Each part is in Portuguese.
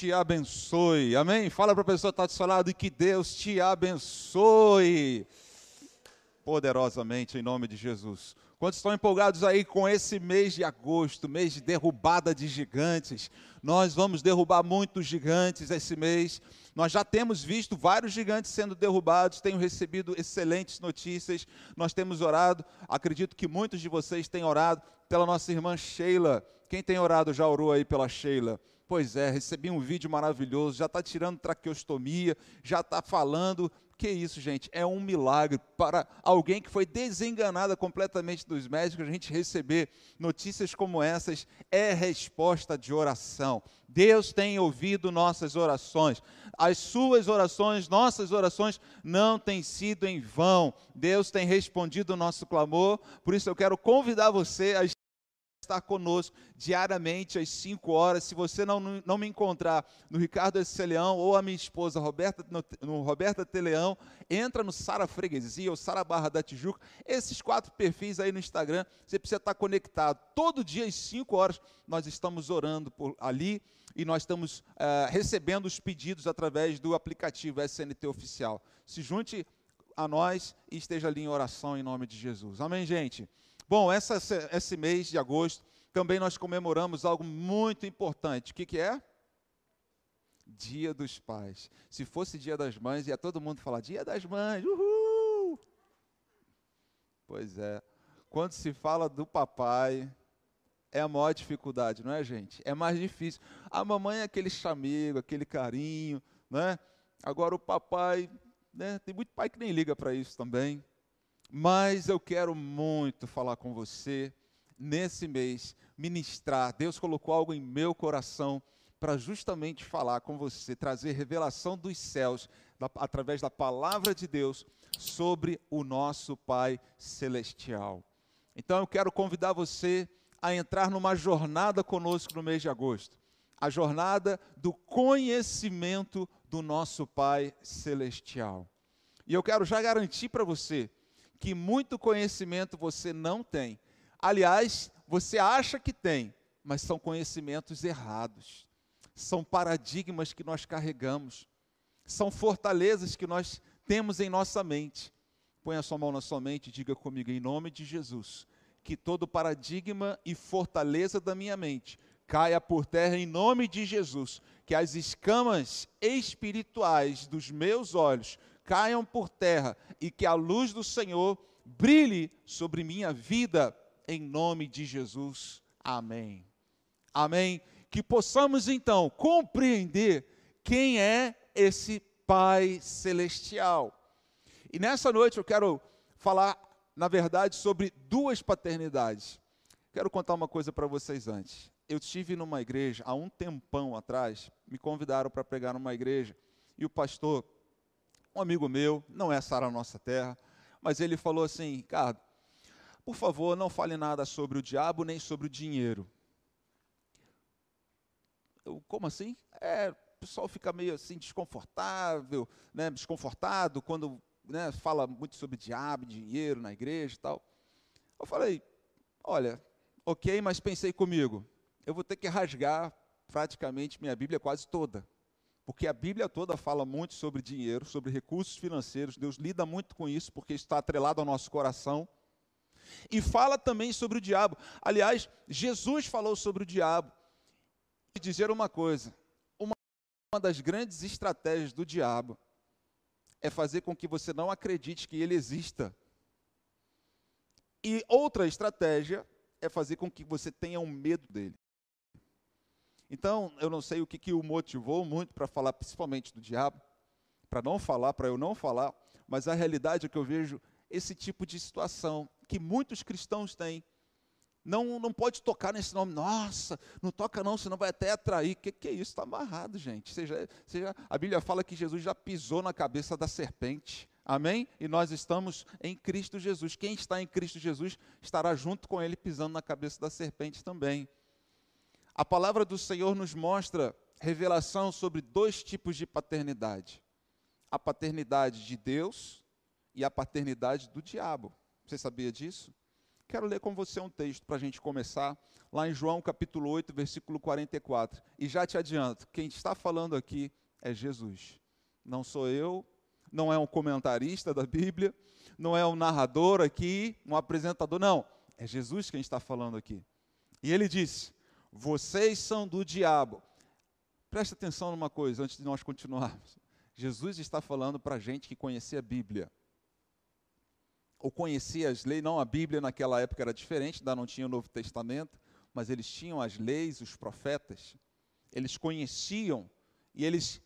te abençoe. Amém? Fala para a pessoa que está do seu lado e que Deus te abençoe. Poderosamente, em nome de Jesus. Quantos estão empolgados aí com esse mês de agosto, mês de derrubada de gigantes? Nós vamos derrubar muitos gigantes esse mês. Nós já temos visto vários gigantes sendo derrubados, tenho recebido excelentes notícias. Nós temos orado, acredito que muitos de vocês têm orado pela nossa irmã Sheila. Quem tem orado já orou aí pela Sheila? Pois é, recebi um vídeo maravilhoso, já está tirando traqueostomia, já está falando que isso, gente? É um milagre para alguém que foi desenganada completamente dos médicos. A gente receber notícias como essas é resposta de oração. Deus tem ouvido nossas orações. As suas orações, nossas orações não têm sido em vão. Deus tem respondido o nosso clamor. Por isso eu quero convidar você a estar conosco diariamente às 5 horas. Se você não, não me encontrar no Ricardo S. Leão ou a minha esposa Roberta, no, no Roberta Teleão, entra no Sara Freguesia ou Sara Barra da Tijuca. Esses quatro perfis aí no Instagram, você precisa estar conectado. Todo dia às 5 horas nós estamos orando por ali e nós estamos uh, recebendo os pedidos através do aplicativo SNT Oficial. Se junte a nós e esteja ali em oração em nome de Jesus. Amém, gente? Bom, essa, esse mês de agosto também nós comemoramos algo muito importante. O que, que é? Dia dos Pais. Se fosse Dia das Mães, ia todo mundo falar Dia das Mães, uhul! Pois é. Quando se fala do papai, é a maior dificuldade, não é, gente? É mais difícil. A mamãe é aquele chamego, aquele carinho, né? Agora o papai, né? Tem muito pai que nem liga para isso também. Mas eu quero muito falar com você nesse mês, ministrar. Deus colocou algo em meu coração para justamente falar com você, trazer revelação dos céus, da, através da palavra de Deus, sobre o nosso Pai Celestial. Então eu quero convidar você a entrar numa jornada conosco no mês de agosto a jornada do conhecimento do nosso Pai Celestial. E eu quero já garantir para você que muito conhecimento você não tem. Aliás, você acha que tem, mas são conhecimentos errados. São paradigmas que nós carregamos. São fortalezas que nós temos em nossa mente. Põe a sua mão na sua mente e diga comigo, em nome de Jesus, que todo paradigma e fortaleza da minha mente caia por terra em nome de Jesus. Que as escamas espirituais dos meus olhos caiam por terra e que a luz do Senhor brilhe sobre minha vida, em nome de Jesus. Amém. Amém. Que possamos então compreender quem é esse Pai Celestial. E nessa noite eu quero falar, na verdade, sobre duas paternidades. Quero contar uma coisa para vocês antes. Eu estive numa igreja há um tempão atrás, me convidaram para pregar numa igreja, e o pastor um amigo meu, não é Sara Nossa Terra, mas ele falou assim: Ricardo, por favor, não fale nada sobre o diabo nem sobre o dinheiro. Eu, como assim? É, o pessoal fica meio assim desconfortável, né, desconfortado quando né, fala muito sobre diabo, dinheiro na igreja e tal. Eu falei, olha, ok, mas pensei comigo, eu vou ter que rasgar praticamente minha Bíblia quase toda porque a Bíblia toda fala muito sobre dinheiro, sobre recursos financeiros. Deus lida muito com isso, porque está atrelado ao nosso coração. E fala também sobre o diabo. Aliás, Jesus falou sobre o diabo. E dizer uma coisa: uma, das grandes estratégias do diabo é fazer com que você não acredite que ele exista. E outra estratégia é fazer com que você tenha um medo dele. Então, eu não sei o que, que o motivou muito para falar principalmente do diabo, para não falar, para eu não falar, mas a realidade é que eu vejo esse tipo de situação que muitos cristãos têm. Não, não pode tocar nesse nome, nossa, não toca não, senão vai até atrair. O que, que é isso? Está amarrado, gente. Seja, seja, a Bíblia fala que Jesus já pisou na cabeça da serpente. Amém? E nós estamos em Cristo Jesus. Quem está em Cristo Jesus estará junto com ele pisando na cabeça da serpente também. A palavra do Senhor nos mostra revelação sobre dois tipos de paternidade: a paternidade de Deus e a paternidade do diabo. Você sabia disso? Quero ler com você um texto para a gente começar, lá em João capítulo 8, versículo 44. E já te adianto, quem está falando aqui é Jesus. Não sou eu, não é um comentarista da Bíblia, não é um narrador aqui, um apresentador, não. É Jesus quem está falando aqui. E ele disse: Vocês são do diabo. Preste atenção numa coisa antes de nós continuarmos. Jesus está falando para a gente que conhecia a Bíblia ou conhecia as leis, não a Bíblia naquela época era diferente, ainda não tinha o Novo Testamento, mas eles tinham as leis, os profetas, eles conheciam e eles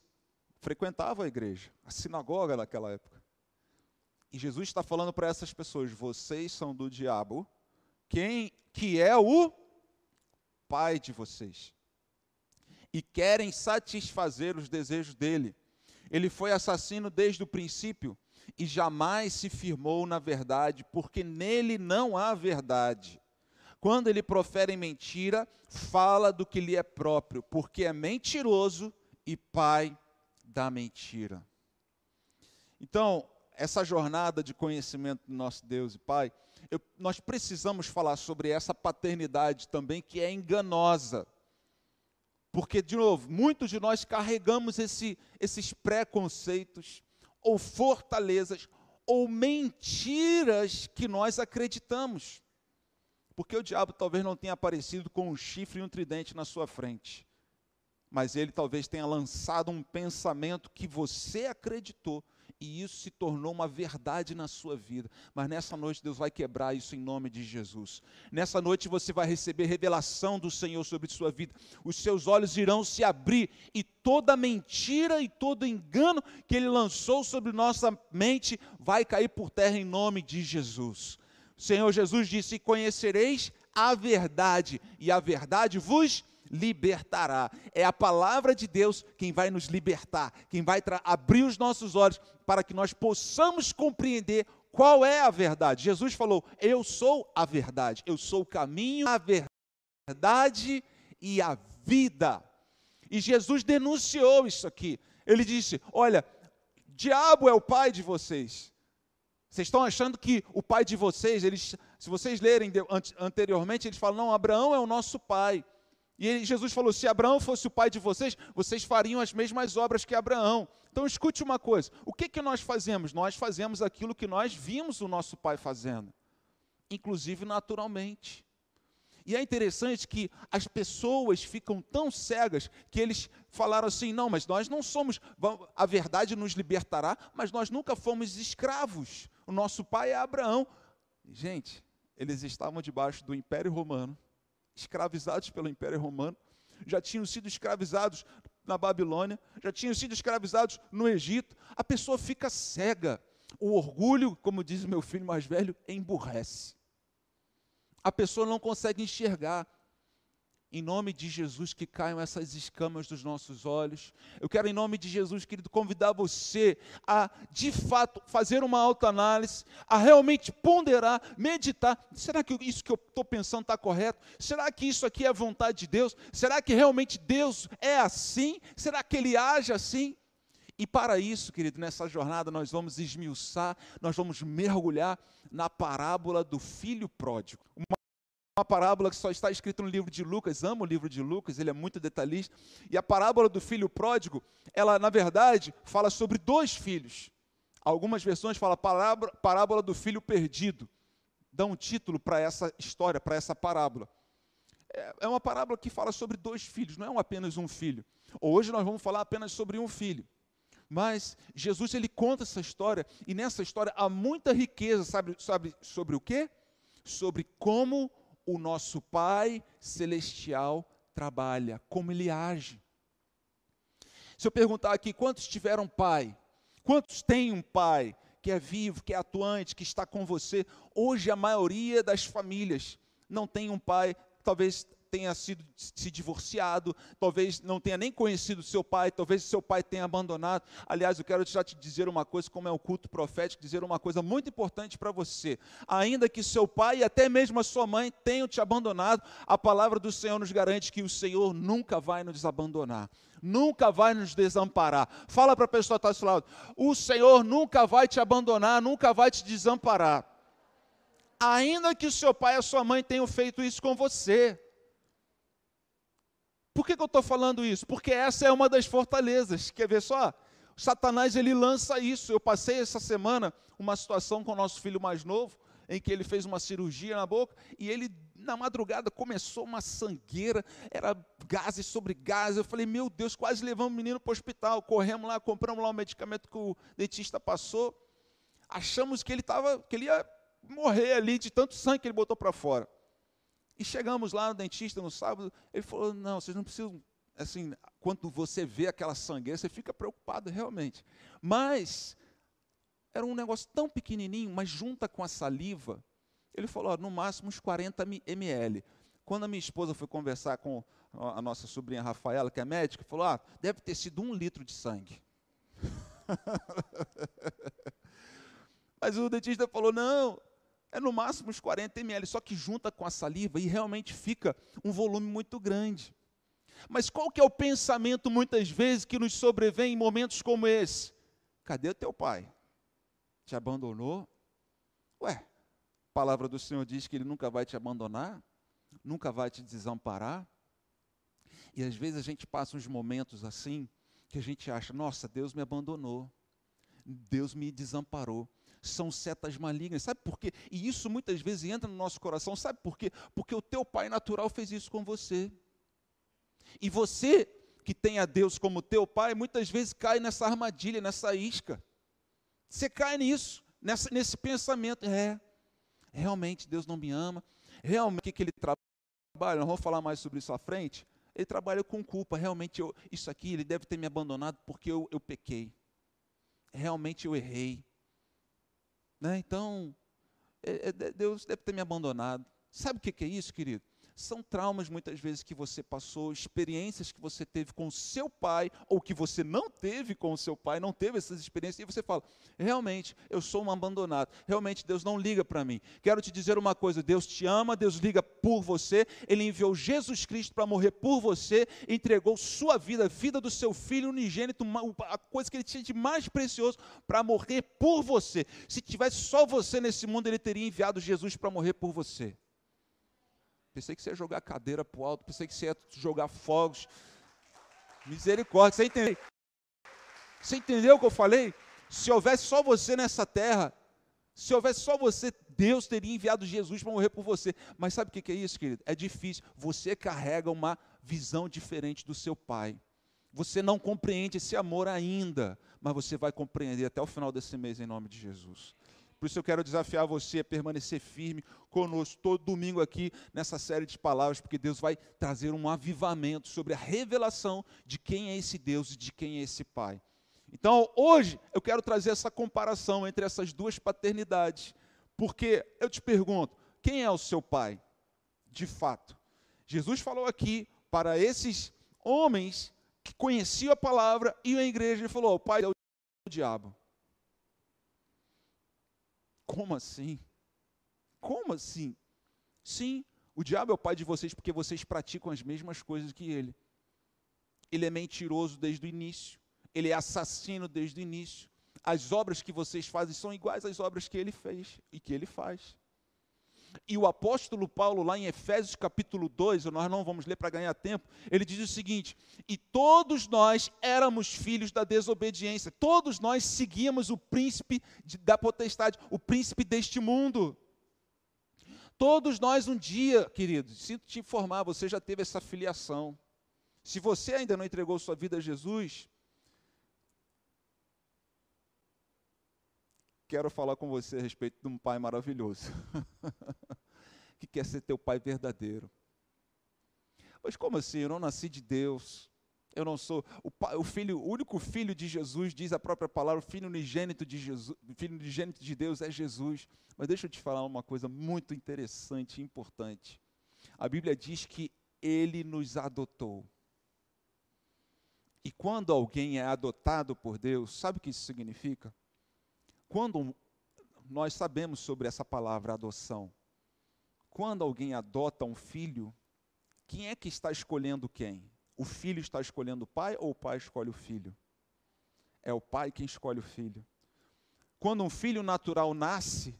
frequentavam a igreja, a sinagoga naquela época. E Jesus está falando para essas pessoas: vocês são do diabo, quem que é o pai de vocês, e querem satisfazer os desejos dele. Ele foi assassino desde o princípio e jamais se firmou na verdade, porque nele não há verdade. Quando ele profere mentira, fala do que lhe é próprio, porque é mentiroso e pai da mentira. Então, essa jornada de conhecimento do nosso Deus e Pai, eu, nós precisamos falar sobre essa paternidade também que é enganosa. Porque, de novo, muitos de nós carregamos esse, esses preconceitos, ou fortalezas ou mentiras que nós acreditamos. Porque o diabo talvez não tenha aparecido com um chifre e um tridente na sua frente, mas ele talvez tenha lançado um pensamento que você acreditou e isso se tornou uma verdade na sua vida. Mas nessa noite Deus vai quebrar isso em nome de Jesus. Nessa noite você vai receber revelação do Senhor sobre sua vida. Os seus olhos irão se abrir e toda mentira e todo engano que ele lançou sobre nossa mente vai cair por terra em nome de Jesus. O Senhor Jesus disse: "Conhecereis a verdade, e a verdade vos libertará. É a palavra de Deus quem vai nos libertar, quem vai abrir os nossos olhos para que nós possamos compreender qual é a verdade. Jesus falou: Eu sou a verdade, eu sou o caminho, a verdade e a vida. E Jesus denunciou isso aqui. Ele disse: Olha, diabo é o pai de vocês. Vocês estão achando que o pai de vocês, eles, se vocês lerem anteriormente, eles falam: Não, Abraão é o nosso pai. E Jesus falou: se Abraão fosse o pai de vocês, vocês fariam as mesmas obras que Abraão. Então escute uma coisa: o que, que nós fazemos? Nós fazemos aquilo que nós vimos o nosso pai fazendo, inclusive naturalmente. E é interessante que as pessoas ficam tão cegas que eles falaram assim: não, mas nós não somos, a verdade nos libertará, mas nós nunca fomos escravos. O nosso pai é Abraão. Gente, eles estavam debaixo do Império Romano escravizados pelo Império Romano, já tinham sido escravizados na Babilônia, já tinham sido escravizados no Egito. A pessoa fica cega. O orgulho, como diz meu filho mais velho, emburrece. A pessoa não consegue enxergar em nome de Jesus, que caiam essas escamas dos nossos olhos. Eu quero, em nome de Jesus, querido, convidar você a, de fato, fazer uma autoanálise, a realmente ponderar, meditar. Será que isso que eu estou pensando está correto? Será que isso aqui é a vontade de Deus? Será que realmente Deus é assim? Será que Ele age assim? E para isso, querido, nessa jornada nós vamos esmiuçar, nós vamos mergulhar na parábola do filho pródigo. Uma uma parábola que só está escrita no livro de Lucas, amo o livro de Lucas, ele é muito detalhista. E a parábola do filho pródigo, ela, na verdade, fala sobre dois filhos. Algumas versões falam parábola, parábola do filho perdido. Dá um título para essa história, para essa parábola. É, é uma parábola que fala sobre dois filhos, não é apenas um filho. Hoje nós vamos falar apenas sobre um filho. Mas Jesus ele conta essa história, e nessa história há muita riqueza, sabe, sabe sobre o quê? Sobre como o nosso Pai Celestial trabalha, como Ele age. Se eu perguntar aqui, quantos tiveram pai? Quantos têm um pai que é vivo, que é atuante, que está com você? Hoje a maioria das famílias não tem um pai, talvez tenha sido se divorciado, talvez não tenha nem conhecido seu pai, talvez seu pai tenha abandonado. Aliás, eu quero já te dizer uma coisa, como é o culto profético, dizer uma coisa muito importante para você. Ainda que seu pai e até mesmo a sua mãe tenham te abandonado, a palavra do Senhor nos garante que o Senhor nunca vai nos abandonar nunca vai nos desamparar. Fala para a pessoa que está ao seu lado: o Senhor nunca vai te abandonar, nunca vai te desamparar. ainda que o seu pai e a sua mãe tenham feito isso com você. Por que, que eu estou falando isso? Porque essa é uma das fortalezas. Quer ver só? Satanás ele lança isso. Eu passei essa semana uma situação com o nosso filho mais novo, em que ele fez uma cirurgia na boca e ele na madrugada começou uma sangueira, era gases sobre gases. Eu falei, meu Deus, quase levamos o menino para o hospital. Corremos lá, compramos lá o medicamento que o dentista passou. Achamos que ele tava, que ele ia morrer ali de tanto sangue que ele botou para fora. E chegamos lá no dentista no sábado, ele falou: "Não, vocês não precisam assim, quando você vê aquela sangueira, você fica preocupado realmente. Mas era um negócio tão pequenininho, mas junta com a saliva, ele falou, no máximo uns 40 ml. Quando a minha esposa foi conversar com a nossa sobrinha Rafaela, que é médica, falou, ah, deve ter sido um litro de sangue. mas o dentista falou, não, é no máximo uns 40 ml, só que junta com a saliva e realmente fica um volume muito grande. Mas qual que é o pensamento muitas vezes que nos sobrevém em momentos como esse? Cadê o teu pai? Te abandonou? Ué, a palavra do Senhor diz que ele nunca vai te abandonar, nunca vai te desamparar. E às vezes a gente passa uns momentos assim que a gente acha, nossa, Deus me abandonou. Deus me desamparou. São setas malignas. Sabe por quê? E isso muitas vezes entra no nosso coração. Sabe por quê? Porque o teu pai natural fez isso com você. E você, que tem a Deus como teu pai, muitas vezes cai nessa armadilha, nessa isca. Você cai nisso, nessa, nesse pensamento. É, realmente Deus não me ama. Realmente, o que, ele trabalha? Nós vamos falar mais sobre isso à frente. Ele trabalha com culpa. Realmente, eu, isso aqui, ele deve ter me abandonado porque eu, eu pequei. Realmente eu errei. Né? Então, é, é, Deus deve ter me abandonado. Sabe o que, que é isso, querido? São traumas muitas vezes que você passou, experiências que você teve com o seu pai, ou que você não teve com o seu pai, não teve essas experiências, e você fala: realmente, eu sou um abandonado, realmente Deus não liga para mim. Quero te dizer uma coisa: Deus te ama, Deus liga por você, Ele enviou Jesus Cristo para morrer por você, entregou sua vida, a vida do seu filho unigênito, a coisa que ele tinha de mais precioso, para morrer por você. Se tivesse só você nesse mundo, Ele teria enviado Jesus para morrer por você. Pensei que você ia jogar cadeira para o alto, pensei que você ia jogar fogos. Misericórdia, você entendeu? Você entendeu o que eu falei? Se houvesse só você nessa terra, se houvesse só você, Deus teria enviado Jesus para morrer por você. Mas sabe o que é isso, querido? É difícil. Você carrega uma visão diferente do seu pai. Você não compreende esse amor ainda, mas você vai compreender até o final desse mês, em nome de Jesus. Por isso eu quero desafiar você a permanecer firme conosco todo domingo aqui nessa série de palavras, porque Deus vai trazer um avivamento sobre a revelação de quem é esse Deus e de quem é esse Pai. Então, hoje eu quero trazer essa comparação entre essas duas paternidades, porque eu te pergunto, quem é o seu pai? De fato. Jesus falou aqui para esses homens que conheciam a palavra e a igreja, ele falou: o pai é o diabo. Como assim? Como assim? Sim, o diabo é o pai de vocês porque vocês praticam as mesmas coisas que ele. Ele é mentiroso desde o início. Ele é assassino desde o início. As obras que vocês fazem são iguais às obras que ele fez e que ele faz. E o apóstolo Paulo, lá em Efésios capítulo 2, nós não vamos ler para ganhar tempo, ele diz o seguinte: E todos nós éramos filhos da desobediência, todos nós seguíamos o príncipe de, da potestade, o príncipe deste mundo. Todos nós um dia, queridos, sinto te informar, você já teve essa filiação. Se você ainda não entregou sua vida a Jesus, quero falar com você a respeito de um pai maravilhoso, que quer ser teu pai verdadeiro. Mas como assim? Eu não nasci de Deus. Eu não sou o, pai, o filho, o único filho de Jesus, diz a própria palavra, o filho unigênito de Jesus, filho unigênito de Deus é Jesus. Mas deixa eu te falar uma coisa muito interessante e importante. A Bíblia diz que ele nos adotou. E quando alguém é adotado por Deus, sabe o que isso significa? Quando nós sabemos sobre essa palavra adoção, quando alguém adota um filho, quem é que está escolhendo quem? O filho está escolhendo o pai ou o pai escolhe o filho? É o pai quem escolhe o filho. Quando um filho natural nasce,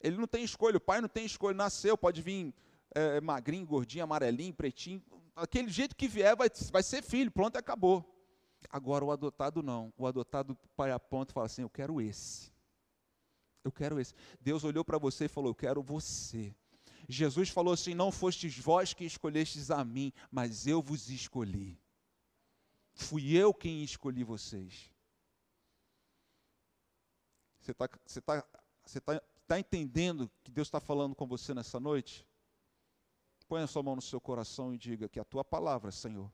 Ele não tem escolha, o pai não tem escolha, nasceu, pode vir é, magrinho, gordinho, amarelinho, pretinho, aquele jeito que vier vai, vai ser filho, pronto, acabou. Agora o adotado não, o adotado pai aponta e fala assim: Eu quero esse. Eu quero esse. Deus olhou para você e falou: Eu quero você. Jesus falou assim: Não fostes vós que escolhestes a mim, mas eu vos escolhi. Fui eu quem escolhi vocês. Você está você tá, você tá, tá entendendo que Deus está falando com você nessa noite? Põe a sua mão no seu coração e diga que a tua palavra, Senhor,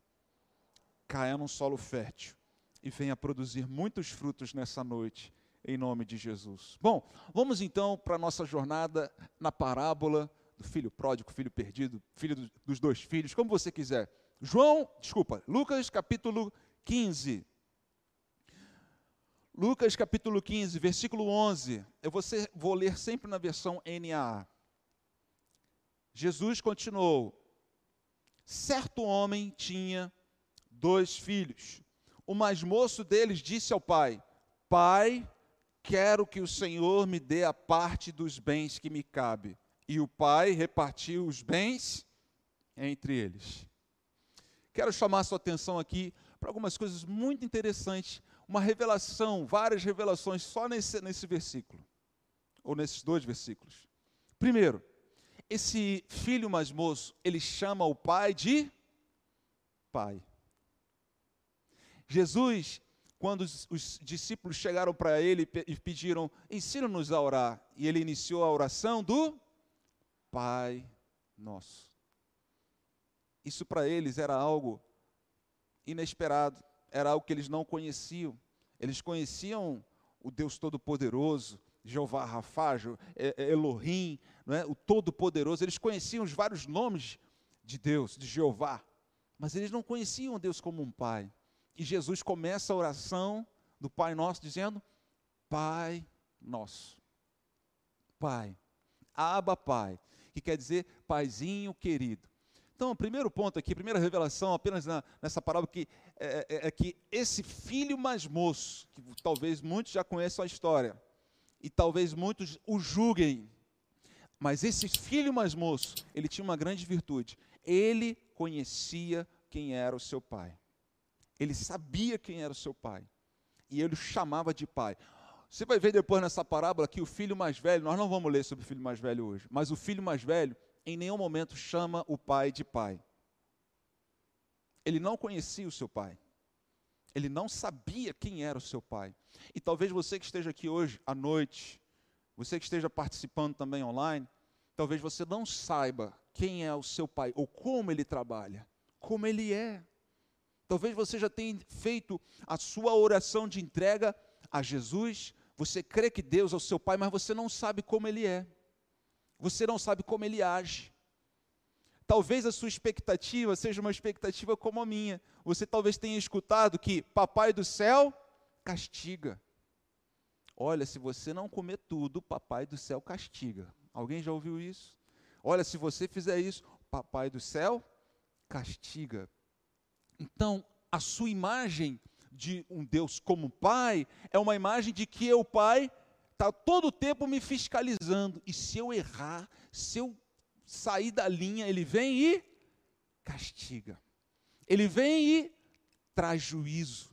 caia num solo fértil e venha produzir muitos frutos nessa noite, em nome de Jesus. Bom, vamos então para a nossa jornada na parábola do filho pródigo, filho perdido, filho dos dois filhos, como você quiser. João, desculpa, Lucas capítulo 15. Lucas capítulo 15, versículo 11. Eu vou, ser, vou ler sempre na versão NAA. Jesus continuou: Certo homem tinha dois filhos. O mais moço deles disse ao pai: Pai, quero que o Senhor me dê a parte dos bens que me cabe. E o pai repartiu os bens entre eles. Quero chamar sua atenção aqui para algumas coisas muito interessantes, uma revelação, várias revelações só nesse, nesse versículo, ou nesses dois versículos. Primeiro, esse filho mais moço, ele chama o pai de pai. Jesus, quando os, os discípulos chegaram para ele e pediram, ensina-nos a orar, e ele iniciou a oração do Pai Nosso. Isso para eles era algo inesperado, era algo que eles não conheciam. Eles conheciam o Deus Todo-Poderoso, Jeová Rafá, Elohim, é? o Todo-Poderoso. Eles conheciam os vários nomes de Deus, de Jeová, mas eles não conheciam Deus como um Pai. E Jesus começa a oração do Pai Nosso dizendo: Pai Nosso. Pai. Aba Pai, que quer dizer Paizinho querido. Então, o primeiro ponto aqui, primeira revelação apenas na, nessa parábola, que é, é, é, que esse filho mais moço, que talvez muitos já conheçam a história, e talvez muitos o julguem, mas esse filho mais moço, ele tinha uma grande virtude. Ele conhecia quem era o seu pai. Ele sabia quem era o seu pai. E ele o chamava de pai. Você vai ver depois nessa parábola que o filho mais velho, nós não vamos ler sobre o filho mais velho hoje, mas o filho mais velho em nenhum momento chama o pai de pai. Ele não conhecia o seu pai. Ele não sabia quem era o seu pai. E talvez você que esteja aqui hoje à noite, você que esteja participando também online, talvez você não saiba quem é o seu pai ou como ele trabalha, como ele é. Talvez você já tenha feito a sua oração de entrega a Jesus, você crê que Deus é o seu pai, mas você não sabe como ele é. Você não sabe como ele age. Talvez a sua expectativa seja uma expectativa como a minha. Você talvez tenha escutado que papai do céu castiga. Olha, se você não comer tudo, papai do céu castiga. Alguém já ouviu isso? Olha, se você fizer isso, papai do céu castiga. Então, a sua imagem de um Deus como pai é uma imagem de que o pai está todo o tempo me fiscalizando. E se eu errar, se eu sair da linha, ele vem e castiga. Ele vem e traz juízo.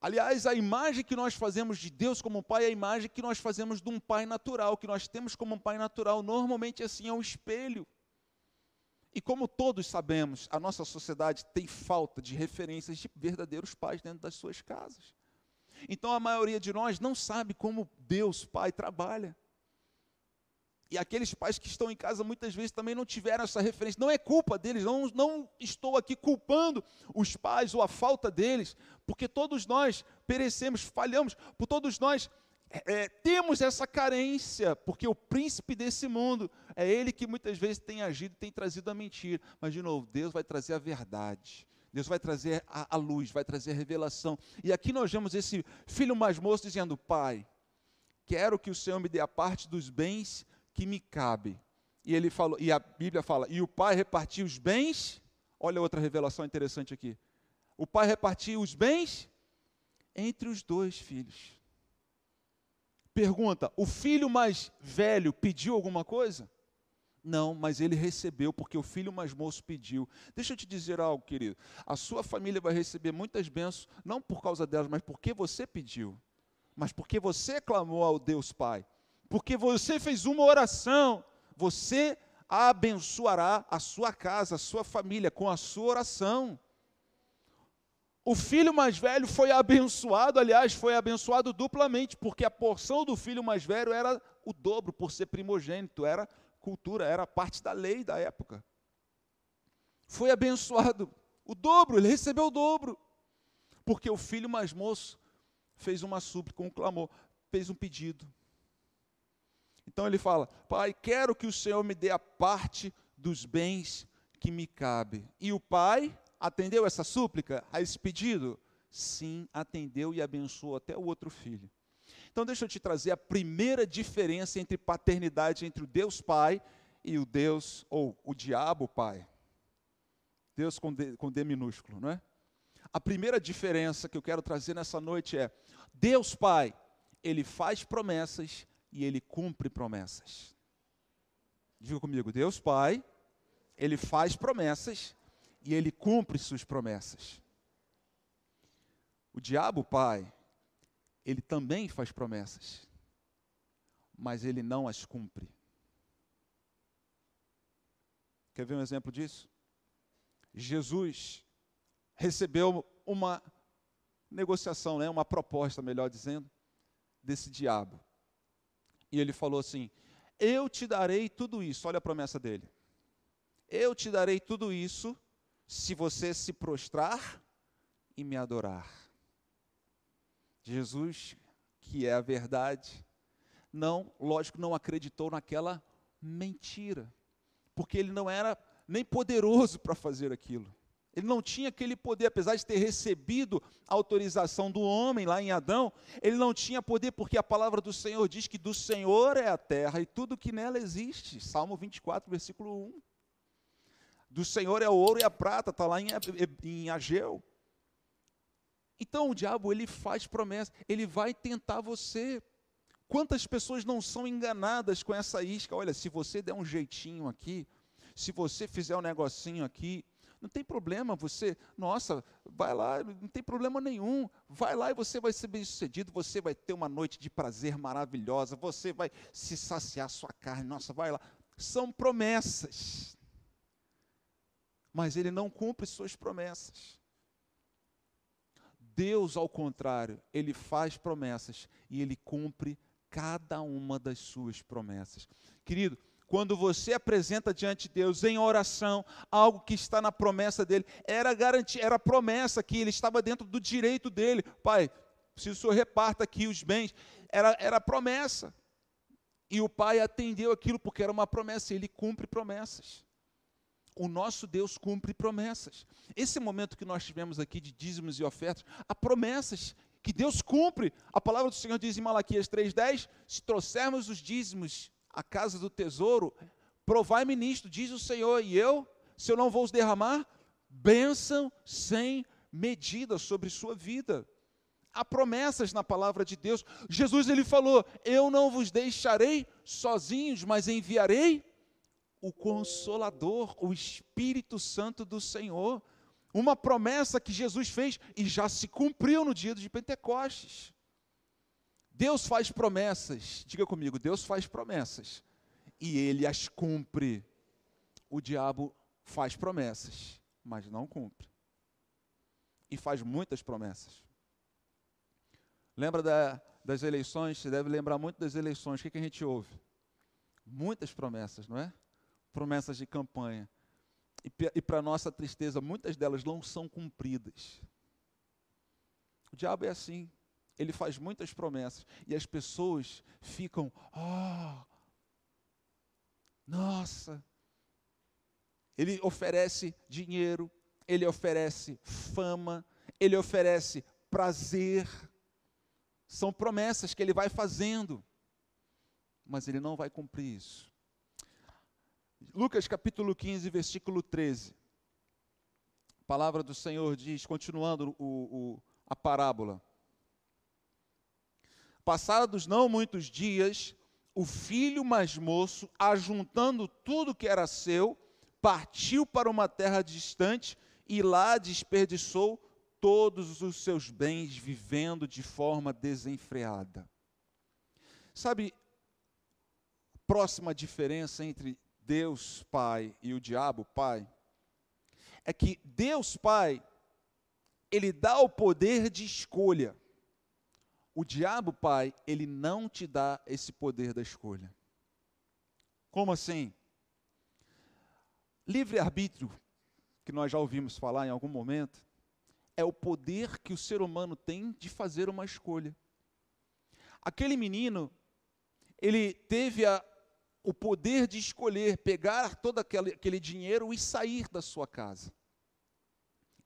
Aliás, a imagem que nós fazemos de Deus como pai é a imagem que nós fazemos de um pai natural, que nós temos como um pai natural. Normalmente, assim, é um espelho. E como todos sabemos, a nossa sociedade tem falta de referências de verdadeiros pais dentro das suas casas. Então a maioria de nós não sabe como Deus, Pai, trabalha. E aqueles pais que estão em casa muitas vezes também não tiveram essa referência. Não é culpa deles, não, não estou aqui culpando os pais ou a falta deles, porque todos nós perecemos, falhamos, por todos nós é, é, temos essa carência, porque o príncipe desse mundo é ele que muitas vezes tem agido, tem trazido a mentira. Mas, de novo, Deus vai trazer a verdade. Deus vai trazer a, a, luz, vai trazer a revelação. E aqui nós vemos esse filho mais moço dizendo: Pai, quero que o Senhor me dê a parte dos bens que me cabe. E ele falou, e a Bíblia fala, e o pai repartiu os bens. Olha outra revelação interessante aqui. O pai repartiu os bens entre os dois filhos. Pergunta: o filho mais velho pediu alguma coisa? Não, mas ele recebeu porque o filho mais moço pediu. Deixa eu te dizer algo, querido. A sua família vai receber muitas bênçãos, não por causa delas, mas porque você pediu. Mas porque você clamou ao Deus Pai. Porque você fez uma oração. Você abençoará a sua casa, a sua família com a sua oração. O filho mais velho foi abençoado, aliás, foi abençoado duplamente, porque a porção do filho mais velho era o dobro por ser primogênito, era cultura, era parte da lei da época. Foi abençoado o dobro, ele recebeu o dobro. Porque o filho mais moço fez uma súplica, um clamor, fez um pedido. Então ele fala: Pai, quero que o Senhor me dê a parte dos bens que me cabe. E o pai atendeu essa súplica, a esse pedido? Sim, atendeu e abençoou até o outro filho. Então, deixa eu te trazer a primeira diferença entre paternidade entre o Deus Pai e o Deus, ou o diabo Pai. Deus com D, com D minúsculo, não é? A primeira diferença que eu quero trazer nessa noite é: Deus Pai, Ele faz promessas e Ele cumpre promessas. Diga comigo, Deus Pai, Ele faz promessas e Ele cumpre suas promessas. O diabo Pai, ele também faz promessas, mas ele não as cumpre. Quer ver um exemplo disso? Jesus recebeu uma negociação, né, uma proposta, melhor dizendo, desse diabo. E ele falou assim: Eu te darei tudo isso. Olha a promessa dele. Eu te darei tudo isso se você se prostrar e me adorar. Jesus, que é a verdade, não, lógico, não acreditou naquela mentira, porque ele não era nem poderoso para fazer aquilo. Ele não tinha aquele poder, apesar de ter recebido a autorização do homem lá em Adão, ele não tinha poder, porque a palavra do Senhor diz que do Senhor é a terra e tudo que nela existe. Salmo 24, versículo 1. Do Senhor é o ouro e a prata, está lá em, em Ageu. Então o diabo ele faz promessa, ele vai tentar você. Quantas pessoas não são enganadas com essa isca? Olha, se você der um jeitinho aqui, se você fizer um negocinho aqui, não tem problema, você, nossa, vai lá, não tem problema nenhum. Vai lá e você vai ser bem-sucedido, você vai ter uma noite de prazer maravilhosa, você vai se saciar sua carne, nossa, vai lá. São promessas. Mas ele não cumpre suas promessas. Deus, ao contrário, ele faz promessas e ele cumpre cada uma das suas promessas. Querido, quando você apresenta diante de Deus em oração algo que está na promessa dele, era garantia, era promessa que ele estava dentro do direito dele. Pai, se o senhor reparta aqui os bens, era, era promessa. E o pai atendeu aquilo porque era uma promessa, ele cumpre promessas o nosso Deus cumpre promessas. Esse momento que nós tivemos aqui de dízimos e ofertas, há promessas que Deus cumpre. A palavra do Senhor diz em Malaquias 3,10: se trouxermos os dízimos à casa do tesouro, provai-me nisto, diz o Senhor, e eu, se eu não vou os derramar, bênção sem medida sobre sua vida. Há promessas na palavra de Deus. Jesus ele falou: Eu não vos deixarei sozinhos, mas enviarei o Consolador, o Espírito Santo do Senhor. Uma promessa que Jesus fez e já se cumpriu no dia de Pentecostes. Deus faz promessas, diga comigo, Deus faz promessas e ele as cumpre. O diabo faz promessas, mas não cumpre. E faz muitas promessas. Lembra da, das eleições? Você deve lembrar muito das eleições. O que, que a gente ouve? Muitas promessas, não é? Promessas de campanha. E, para nossa tristeza, muitas delas não são cumpridas. O diabo é assim. Ele faz muitas promessas e as pessoas ficam, oh, nossa. Ele oferece dinheiro, ele oferece fama, ele oferece prazer. São promessas que ele vai fazendo, mas ele não vai cumprir isso. Lucas capítulo 15, versículo 13. A palavra do Senhor diz, continuando o, o, a parábola: Passados não muitos dias, o filho mais moço, ajuntando tudo que era seu, partiu para uma terra distante e lá desperdiçou todos os seus bens, vivendo de forma desenfreada. Sabe, próxima diferença entre Deus Pai e o diabo Pai é que Deus Pai ele dá o poder de escolha. O diabo, pai, ele não te dá esse poder da escolha. Como assim? Livre-arbítrio, que nós já ouvimos falar em algum momento, é o poder que o ser humano tem de fazer uma escolha. Aquele menino, ele teve a, o poder de escolher, pegar todo aquele, aquele dinheiro e sair da sua casa.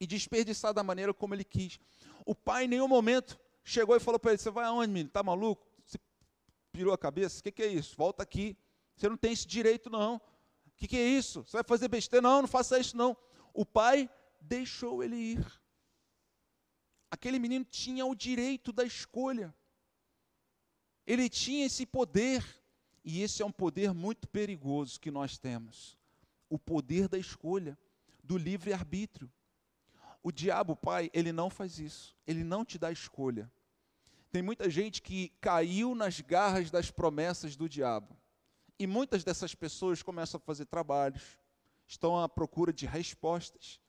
E desperdiçar da maneira como ele quis. O pai, em nenhum momento, chegou e falou para ele: Você vai aonde, menino? Está maluco? Você pirou a cabeça? O que, que, é isso? Volta aqui. Você não tem esse direito, não. O que, que é isso? Você vai fazer besteira? Não, não faça isso, não. O pai deixou ele ir. Aquele menino tinha o direito da escolha. Ele tinha esse poder. E esse é um poder muito perigoso que nós temos. O poder da escolha, do livre-arbítrio. O diabo, pai, ele não faz isso. Ele não te dá escolha. Tem muita gente que caiu nas garras das promessas do diabo. E muitas dessas pessoas começam a fazer trabalhos, estão à procura de respostas,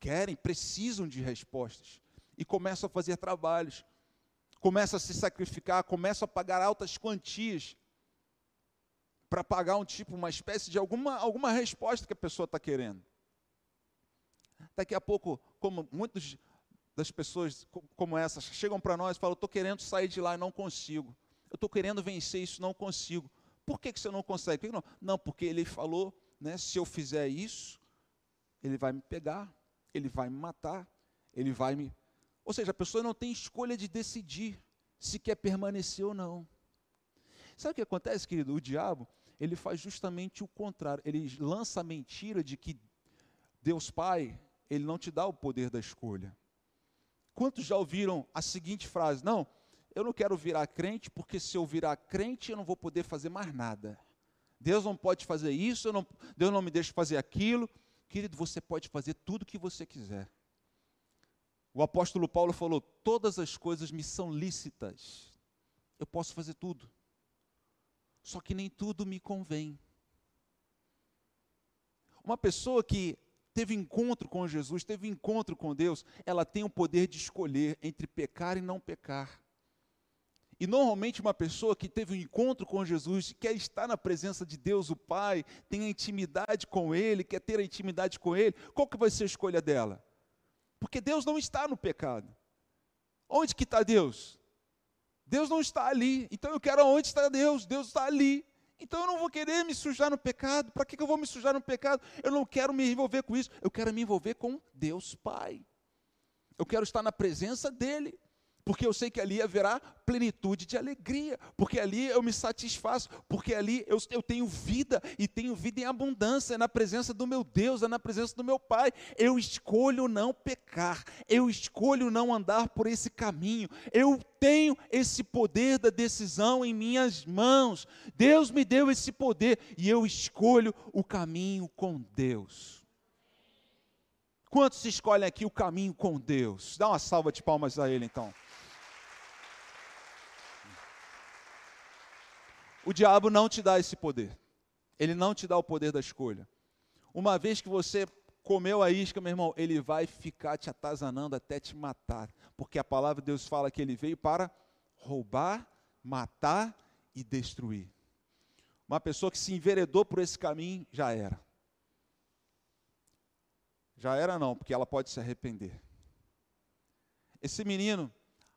querem, precisam de respostas, e começam a fazer trabalhos, começam a se sacrificar, começam a pagar altas quantias para pagar um tipo, uma espécie de alguma, alguma resposta que a pessoa está querendo. Daqui a pouco, como muitas das pessoas como essas chegam para nós e falam: estou querendo sair de lá e não consigo. Eu estou querendo vencer isso, não consigo. Por que, que você não consegue? Não? não, porque ele falou, né, se eu fizer isso, ele vai me pegar, ele vai me matar, ele vai me. Ou seja, a pessoa não tem escolha de decidir se quer permanecer ou não. Sabe o que acontece, querido? O diabo, ele faz justamente o contrário. Ele lança a mentira de que Deus Pai, ele não te dá o poder da escolha. Quantos já ouviram a seguinte frase? Não, eu não quero virar crente, porque se eu virar crente, eu não vou poder fazer mais nada. Deus não pode fazer isso, não, Deus não me deixa fazer aquilo. Querido, você pode fazer tudo o que você quiser. O apóstolo Paulo falou: todas as coisas me são lícitas. Eu posso fazer tudo. Só que nem tudo me convém. Uma pessoa que teve encontro com Jesus, teve encontro com Deus, ela tem o poder de escolher entre pecar e não pecar. E normalmente uma pessoa que teve um encontro com Jesus, quer estar na presença de Deus, o Pai, tem a intimidade com Ele, quer ter a intimidade com Ele, qual que vai ser a escolha dela? Porque Deus não está no pecado. Onde que está Deus? Deus não está ali. Então eu quero onde está Deus. Deus está ali. Então eu não vou querer me sujar no pecado. Para que, eu vou me sujar no pecado? Eu não quero me envolver com isso. Eu quero me envolver com Deus Pai. Eu quero estar na presença dEle porque eu sei que ali haverá plenitude de alegria, porque ali eu me satisfaço, porque ali eu, eu tenho vida e tenho vida em abundância, é na presença do meu Deus, é na presença do meu Pai. Eu escolho não pecar, eu escolho não andar por esse caminho, eu tenho esse poder da decisão em minhas mãos. Deus me deu esse poder e eu escolho o caminho com Deus. Quantos escolhem aqui o caminho com Deus? Dá uma salva de palmas a Ele então. O diabo não te dá esse poder. Ele não te dá o poder da escolha. Uma vez que você comeu a isca, meu irmão, ele vai ficar te atazanando até te matar. Porque a palavra de Deus fala que ele veio para roubar, matar e destruir. Uma pessoa que se enveredou por esse caminho, já era. Já era não, porque ela pode se arrepender. Esse menino,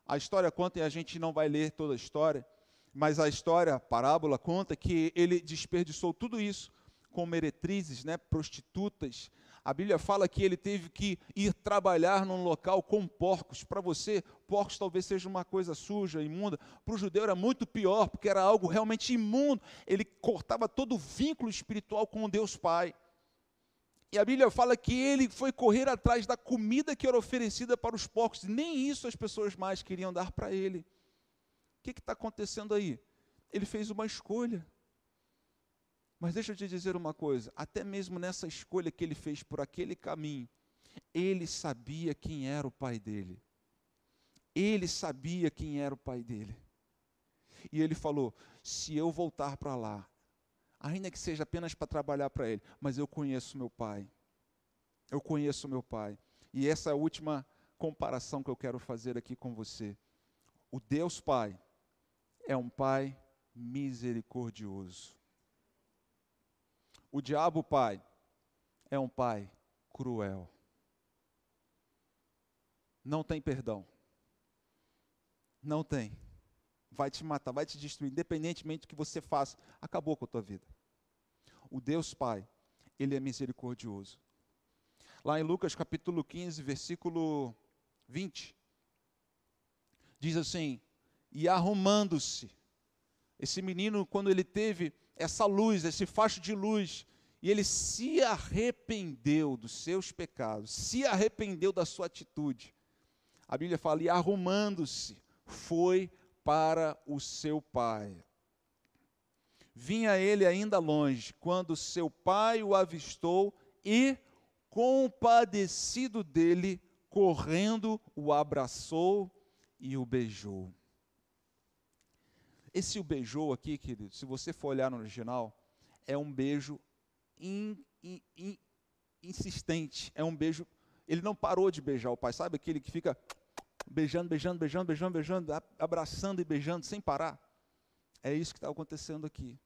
a história conta e a gente não vai ler toda a história, mas a história, a parábola, conta que ele desperdiçou tudo isso com meretrizes, né, prostitutas. A Bíblia fala que ele teve que ir trabalhar num local com porcos. Para você, porcos talvez seja uma coisa suja, imunda. Para o judeu era muito pior, porque era algo realmente imundo. Ele cortava todo o vínculo espiritual com Deus Pai. E a Bíblia fala que ele foi correr atrás da comida que era oferecida para os porcos. Nem isso as pessoas mais queriam dar para ele. O que está acontecendo aí? Ele fez uma escolha. Mas deixa eu te dizer uma coisa: até mesmo nessa escolha que ele fez por aquele caminho, ele sabia quem era o pai dele. Ele sabia quem era o pai dele. E ele falou: se eu voltar para lá, ainda que seja apenas para trabalhar para ele, mas eu conheço meu pai. Eu conheço meu pai. E essa é a última comparação que eu quero fazer aqui com você. O Deus Pai é um Pai misericordioso. O diabo Pai é um Pai cruel. Não tem perdão. Não tem. Vai te matar, vai te destruir, independentemente do que você faça, acabou com a tua vida. O Deus Pai, Ele é misericordioso. Lá em Lucas capítulo 15, versículo 20, diz assim: E arrumando-se, esse menino, quando ele teve essa luz, esse facho de luz, e ele se arrependeu dos seus pecados, se arrependeu da sua atitude. A Bíblia fala, e arrumando-se, foi para o seu pai. Vinha ele ainda longe, quando seu pai o avistou e, compadecido dele, correndo, o abraçou e o beijou. Esse o beijou aqui, querido, se você for olhar no original, é um beijo in, in, in, insistente, é um beijo. Ele não parou de beijar o pai, sabe aquele que fica beijando, beijando, beijando, beijando, beijando, abraçando e beijando sem parar. É isso que está acontecendo aqui.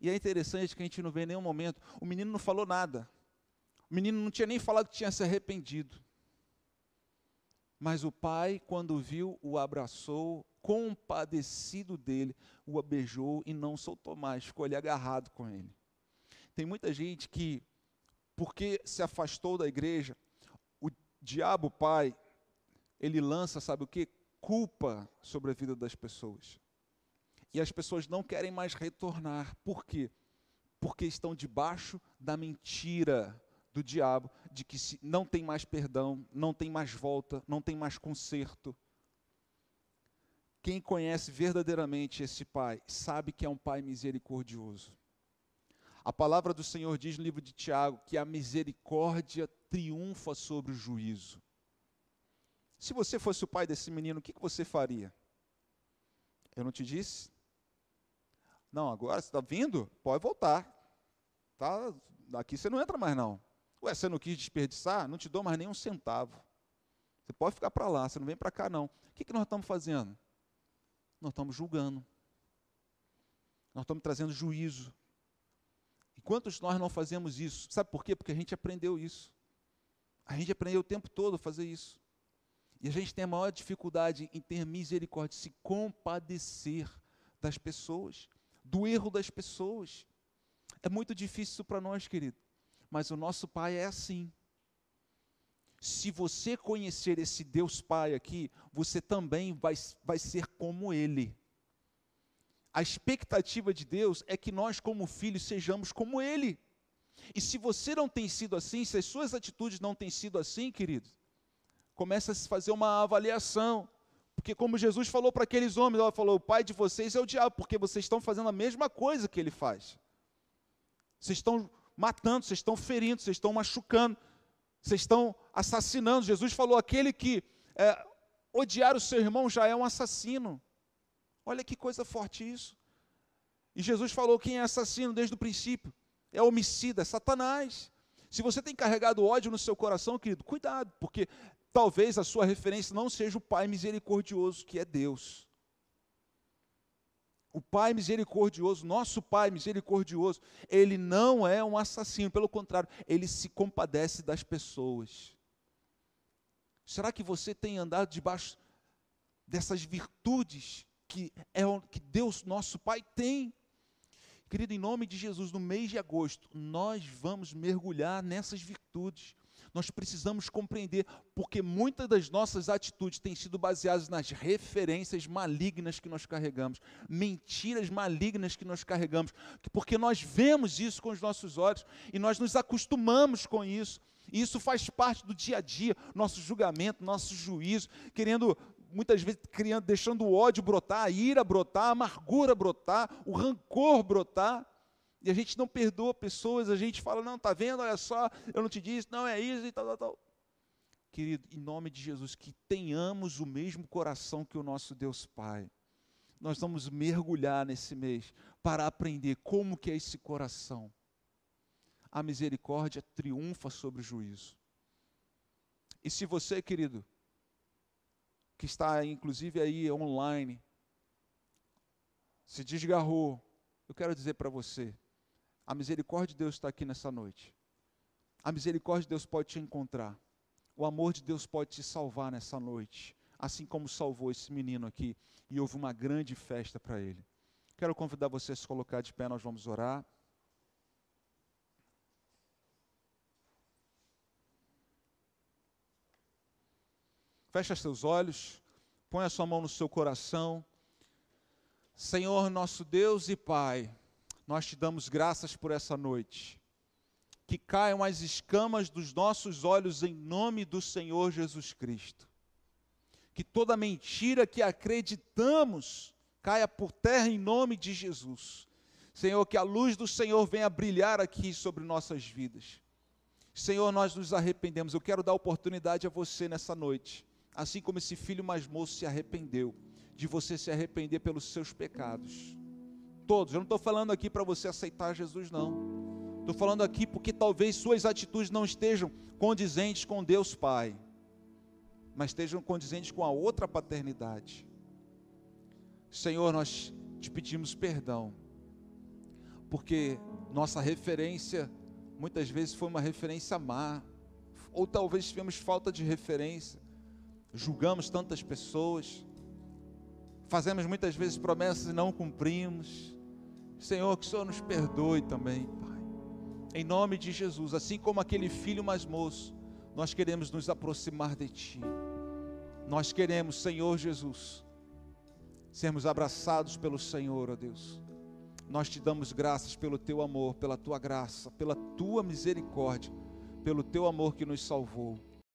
E é interessante que a gente não vê em nenhum momento. O menino não falou nada. O menino não tinha nem falado que tinha se arrependido. Mas o pai, quando viu, o abraçou, compadecido dele, o beijou e não soltou mais, ficou ali agarrado com ele. Tem muita gente que, porque se afastou da igreja, o diabo, pai, ele lança, sabe o que? Culpa sobre a vida das pessoas. E as pessoas não querem mais retornar. Por quê? Porque estão debaixo da mentira do diabo de que não tem mais perdão, não tem mais volta, não tem mais conserto. Quem conhece verdadeiramente esse pai sabe que é um pai misericordioso. A palavra do Senhor diz no livro de Tiago que a misericórdia triunfa sobre o juízo. Se você fosse o pai desse menino, o que, você faria? Eu não te disse? Não, agora você está vindo? Pode voltar. Tá, aqui você não entra mais não. Ué, você não quis desperdiçar? Não te dou mais nem um centavo. Você pode ficar para lá, você não vem para cá não. O que, que nós estamos fazendo? Nós estamos julgando. Nós estamos trazendo juízo. E quantos nós não fazemos isso? Sabe por quê? Porque a gente aprendeu isso. A gente aprendeu o tempo todo a fazer isso. E a gente tem a maior dificuldade em ter misericórdia, se compadecer das pessoas, do erro das pessoas. É muito difícil para nós, querido. Mas o nosso Pai é assim. Se você conhecer esse Deus Pai aqui, você também vai, vai ser como Ele. A expectativa de Deus é que nós, como filhos, sejamos como Ele. E se você não tem sido assim, se as suas atitudes não têm sido assim, querido, começa a se fazer uma avaliação. Porque como Jesus falou para aqueles homens, ela falou, o pai de vocês é o diabo, porque vocês estão fazendo a mesma coisa que ele faz. Vocês estão matando, vocês estão ferindo, vocês estão machucando, vocês estão assassinando. Jesus falou, aquele que é, odiar o seu irmão já é um assassino. Olha que coisa forte isso. E Jesus falou, quem é assassino desde o princípio? É homicida, é Satanás. Se você tem carregado ódio no seu coração, querido, cuidado, porque talvez a sua referência não seja o Pai misericordioso, que é Deus. O Pai misericordioso, nosso Pai misericordioso, ele não é um assassino, pelo contrário, ele se compadece das pessoas. Será que você tem andado debaixo dessas virtudes que é que Deus, nosso Pai, tem? Querido, em nome de Jesus, no mês de agosto, nós vamos mergulhar nessas virtudes nós precisamos compreender, porque muitas das nossas atitudes têm sido baseadas nas referências malignas que nós carregamos, mentiras malignas que nós carregamos, porque nós vemos isso com os nossos olhos e nós nos acostumamos com isso. E isso faz parte do dia a dia, nosso julgamento, nosso juízo, querendo muitas vezes criando, deixando o ódio brotar, a ira brotar, a amargura brotar, o rancor brotar. E a gente não perdoa pessoas, a gente fala, não, tá vendo, olha só, eu não te disse, não é isso e tal, tal, tal. Querido, em nome de Jesus, que tenhamos o mesmo coração que o nosso Deus Pai. Nós vamos mergulhar nesse mês para aprender como que é esse coração. A misericórdia triunfa sobre o juízo. E se você, querido, que está inclusive aí online, se desgarrou, eu quero dizer para você, a misericórdia de Deus está aqui nessa noite. A misericórdia de Deus pode te encontrar. O amor de Deus pode te salvar nessa noite, assim como salvou esse menino aqui, e houve uma grande festa para ele. Quero convidar você a se colocar de pé, nós vamos orar. Fecha seus olhos, põe a sua mão no seu coração. Senhor, nosso Deus e Pai, nós te damos graças por essa noite que caiam as escamas dos nossos olhos em nome do Senhor Jesus Cristo. Que toda mentira que acreditamos caia por terra em nome de Jesus. Senhor, que a luz do Senhor venha brilhar aqui sobre nossas vidas. Senhor, nós nos arrependemos. Eu quero dar oportunidade a você nessa noite, assim como esse filho mais moço se arrependeu, de você se arrepender pelos seus pecados. Todos, eu não estou falando aqui para você aceitar Jesus, não. Estou falando aqui porque talvez suas atitudes não estejam condizentes com Deus Pai, mas estejam condizentes com a outra paternidade. Senhor, nós te pedimos perdão, porque nossa referência muitas vezes foi uma referência má, ou talvez tivemos falta de referência, julgamos tantas pessoas, fazemos muitas vezes promessas e não cumprimos. Senhor, que o Senhor nos perdoe também, Pai. Em nome de Jesus, assim como aquele filho mais moço, nós queremos nos aproximar de Ti. Nós queremos, Senhor Jesus, sermos abraçados pelo Senhor, ó Deus. Nós te damos graças pelo Teu amor, pela Tua graça, pela Tua misericórdia, pelo Teu amor que nos salvou.